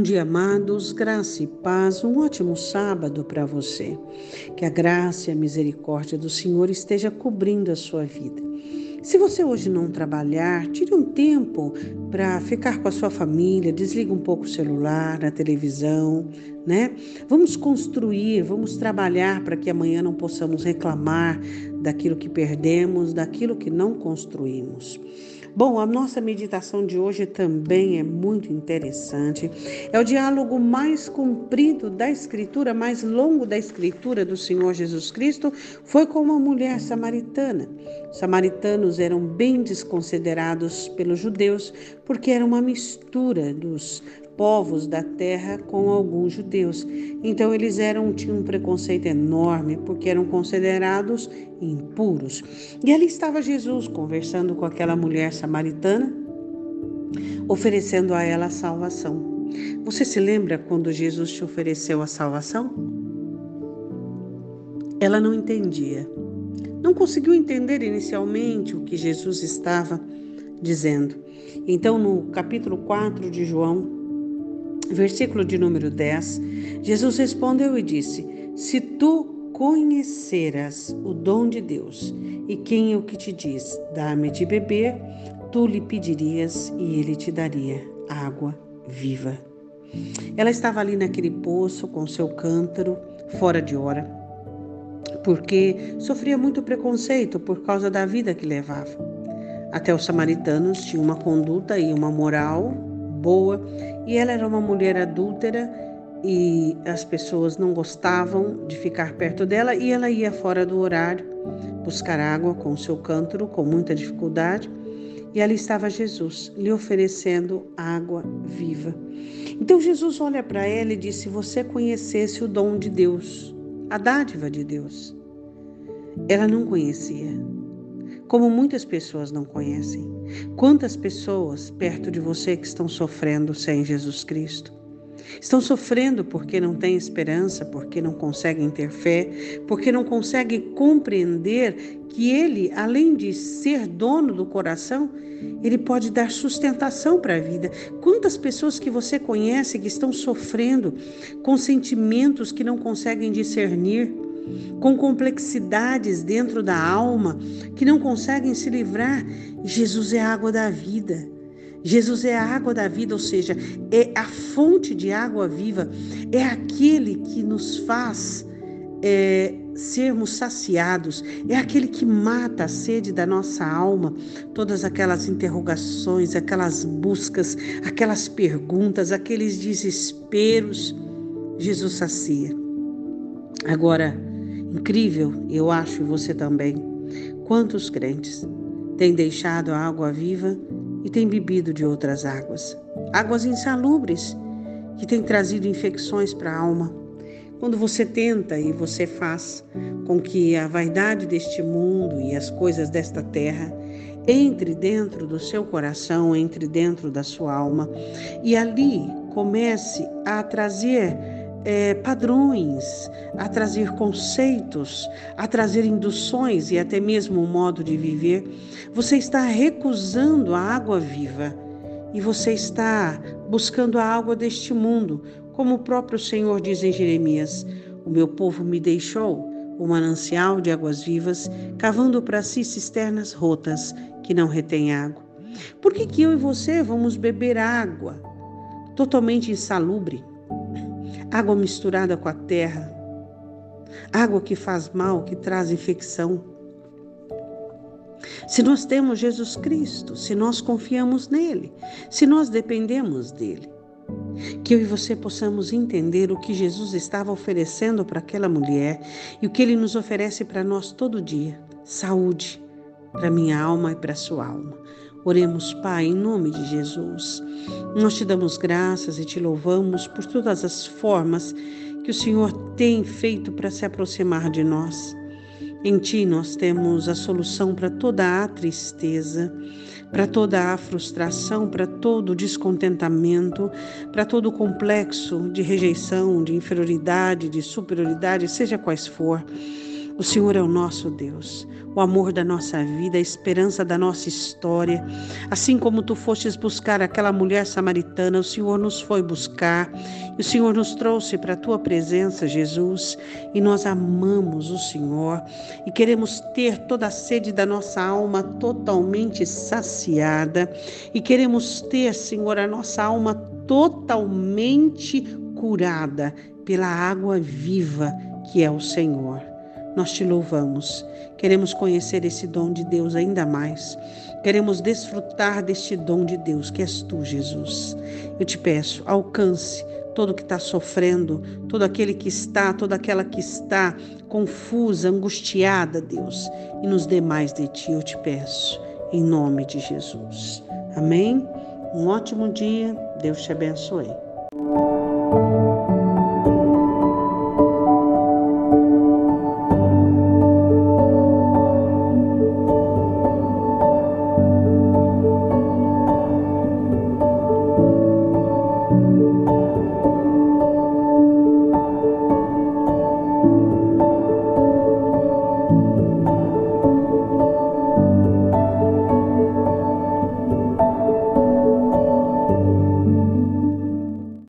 Bom dia, amados, graça e paz, um ótimo sábado para você. Que a graça e a misericórdia do Senhor esteja cobrindo a sua vida. Se você hoje não trabalhar, tire um tempo para ficar com a sua família, desliga um pouco o celular, a televisão, né? Vamos construir, vamos trabalhar para que amanhã não possamos reclamar daquilo que perdemos, daquilo que não construímos. Bom, a nossa meditação de hoje também é muito interessante. É o diálogo mais comprido da Escritura, mais longo da Escritura do Senhor Jesus Cristo, foi com uma mulher samaritana. Os samaritanos eram bem desconsiderados pelos judeus porque era uma mistura dos povos da terra com alguns judeus. Então eles eram tinham um preconceito enorme porque eram considerados impuros. E ali estava Jesus conversando com aquela mulher samaritana, oferecendo a ela a salvação. Você se lembra quando Jesus te ofereceu a salvação? Ela não entendia. Não conseguiu entender inicialmente o que Jesus estava dizendo. Então, no capítulo 4 de João, versículo de número 10, Jesus respondeu e disse: Se tu conheceras o dom de Deus e quem é o que te diz, dá-me de beber, tu lhe pedirias e ele te daria água viva. Ela estava ali naquele poço com seu cântaro, fora de hora, porque sofria muito preconceito por causa da vida que levava. Até os samaritanos tinham uma conduta e uma moral boa, e ela era uma mulher adúltera e as pessoas não gostavam de ficar perto dela e ela ia fora do horário buscar água com seu cântaro com muita dificuldade. E ali estava Jesus, lhe oferecendo água viva. Então Jesus olha para ela e diz: Se você conhecesse o dom de Deus, a dádiva de Deus. Ela não conhecia como muitas pessoas não conhecem. Quantas pessoas perto de você que estão sofrendo sem Jesus Cristo? Estão sofrendo porque não têm esperança, porque não conseguem ter fé, porque não conseguem compreender que Ele, além de ser dono do coração, Ele pode dar sustentação para a vida. Quantas pessoas que você conhece que estão sofrendo com sentimentos que não conseguem discernir? Com complexidades dentro da alma que não conseguem se livrar. Jesus é a água da vida. Jesus é a água da vida, ou seja, é a fonte de água viva, é aquele que nos faz é, sermos saciados, é aquele que mata a sede da nossa alma, todas aquelas interrogações, aquelas buscas, aquelas perguntas, aqueles desesperos. Jesus sacia. Agora, Incrível, eu acho, e você também. Quantos crentes têm deixado a água viva e têm bebido de outras águas? Águas insalubres que têm trazido infecções para a alma. Quando você tenta e você faz com que a vaidade deste mundo e as coisas desta terra entre dentro do seu coração, entre dentro da sua alma e ali comece a trazer é, padrões, a trazer conceitos, a trazer induções e até mesmo um modo de viver, você está recusando a água viva e você está buscando a água deste mundo, como o próprio Senhor diz em Jeremias: O meu povo me deixou o manancial de águas vivas, cavando para si cisternas rotas que não retêm água. Por que, que eu e você vamos beber água totalmente insalubre? Água misturada com a terra, água que faz mal, que traz infecção. Se nós temos Jesus Cristo, se nós confiamos nele, se nós dependemos dele, que eu e você possamos entender o que Jesus estava oferecendo para aquela mulher e o que ele nos oferece para nós todo dia: saúde para minha alma e para sua alma. Oremos, Pai, em nome de Jesus. Nós te damos graças e te louvamos por todas as formas que o Senhor tem feito para se aproximar de nós. Em Ti nós temos a solução para toda a tristeza, para toda a frustração, para todo o descontentamento, para todo o complexo de rejeição, de inferioridade, de superioridade, seja quais for. O Senhor é o nosso Deus, o amor da nossa vida, a esperança da nossa história. Assim como tu fostes buscar aquela mulher samaritana, o Senhor nos foi buscar e o Senhor nos trouxe para a tua presença, Jesus, e nós amamos o Senhor e queremos ter toda a sede da nossa alma totalmente saciada e queremos ter, Senhor, a nossa alma totalmente curada pela água viva que é o Senhor. Nós te louvamos. Queremos conhecer esse dom de Deus ainda mais. Queremos desfrutar deste dom de Deus que és tu, Jesus. Eu te peço, alcance todo que está sofrendo, todo aquele que está, toda aquela que está confusa, angustiada, Deus, e nos dê mais de ti, eu te peço, em nome de Jesus. Amém? Um ótimo dia, Deus te abençoe.